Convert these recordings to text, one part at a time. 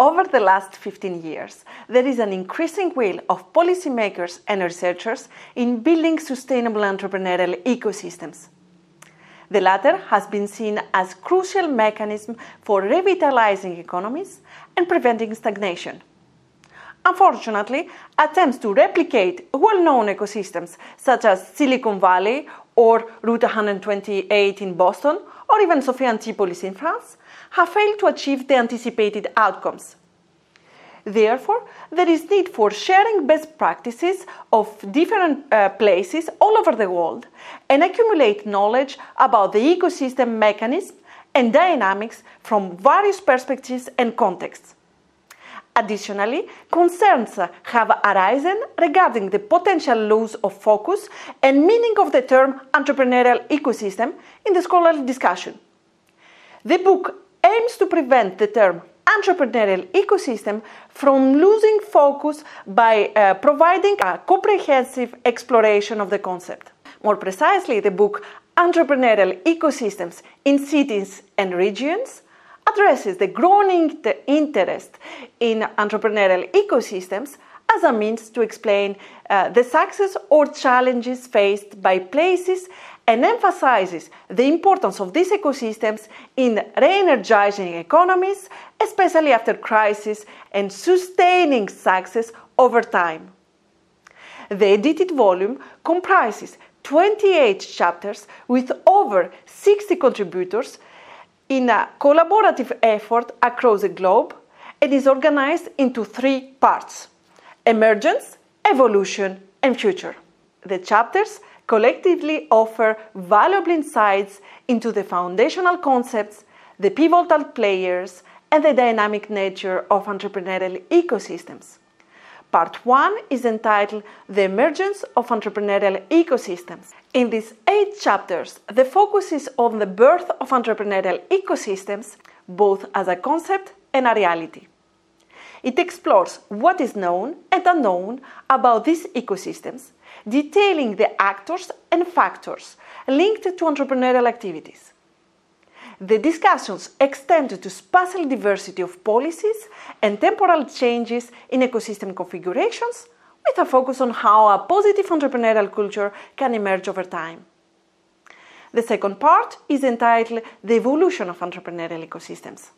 Over the last 15 years, there is an increasing will of policymakers and researchers in building sustainable entrepreneurial ecosystems. The latter has been seen as crucial mechanism for revitalizing economies and preventing stagnation. Unfortunately, attempts to replicate well-known ecosystems such as Silicon Valley or Route 128 in Boston or even Sophia Antipolis in France have failed to achieve the anticipated outcomes. Therefore, there is need for sharing best practices of different uh, places all over the world and accumulate knowledge about the ecosystem mechanism and dynamics from various perspectives and contexts. Additionally, concerns have arisen regarding the potential loss of focus and meaning of the term entrepreneurial ecosystem in the scholarly discussion. The book aims to prevent the term entrepreneurial ecosystem from losing focus by uh, providing a comprehensive exploration of the concept. More precisely, the book Entrepreneurial Ecosystems in Cities and Regions addresses the growing interest in entrepreneurial ecosystems as a means to explain uh, the success or challenges faced by places and emphasizes the importance of these ecosystems in re-energizing economies, especially after crisis, and sustaining success over time. The edited volume comprises 28 chapters with over 60 contributors in a collaborative effort across the globe and is organized into three parts emergence, evolution, and future. The chapters collectively offer valuable insights into the foundational concepts, the pivotal players, and the dynamic nature of entrepreneurial ecosystems. Part 1 is entitled The Emergence of Entrepreneurial Ecosystems. In these eight chapters, the focus is on the birth of entrepreneurial ecosystems, both as a concept and a reality. It explores what is known and unknown about these ecosystems detailing the actors and factors linked to entrepreneurial activities. The discussions extend to spatial diversity of policies and temporal changes in ecosystem configurations, with a focus on how a positive entrepreneurial culture can emerge over time. The second part is entitled The Evolution of Entrepreneurial Ecosystems.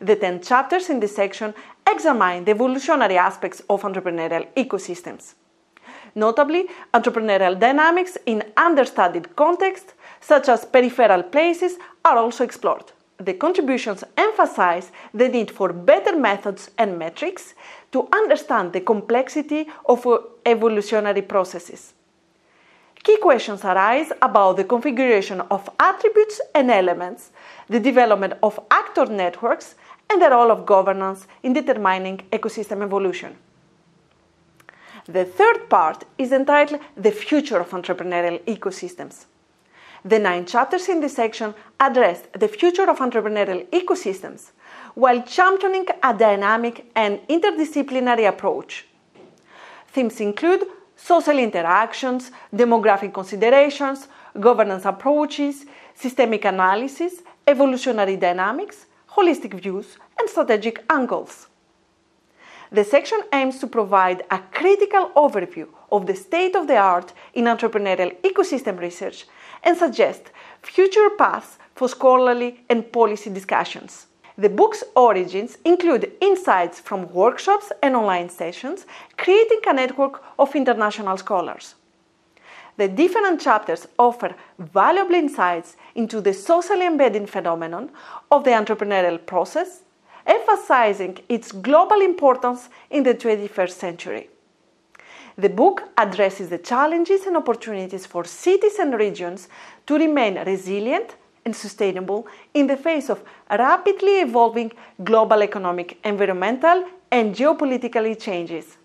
The 10 chapters in this section examine the evolutionary aspects of entrepreneurial ecosystems. Notably, entrepreneurial dynamics in understudied contexts, such as peripheral places, are also explored. The contributions emphasize the need for better methods and metrics to understand the complexity of evolutionary processes. Key questions arise about the configuration of attributes and elements, the development of actor networks, and the role of governance in determining ecosystem evolution. The third part is entitled The Future of Entrepreneurial Ecosystems. The nine chapters in this section address the future of entrepreneurial ecosystems while championing a dynamic and interdisciplinary approach. Themes include social interactions, demographic considerations, governance approaches, systemic analysis, evolutionary dynamics, holistic views, and strategic angles. The section aims to provide a critical overview of the state of the art in entrepreneurial ecosystem research and suggest future paths for scholarly and policy discussions. The book's origins include insights from workshops and online sessions, creating a network of international scholars. The different chapters offer valuable insights into the socially embedded phenomenon of the entrepreneurial process, emphasizing its global importance in the 21st century. The book addresses the challenges and opportunities for cities and regions to remain resilient and sustainable in the face of rapidly evolving global economic, environmental, and geopolitical changes.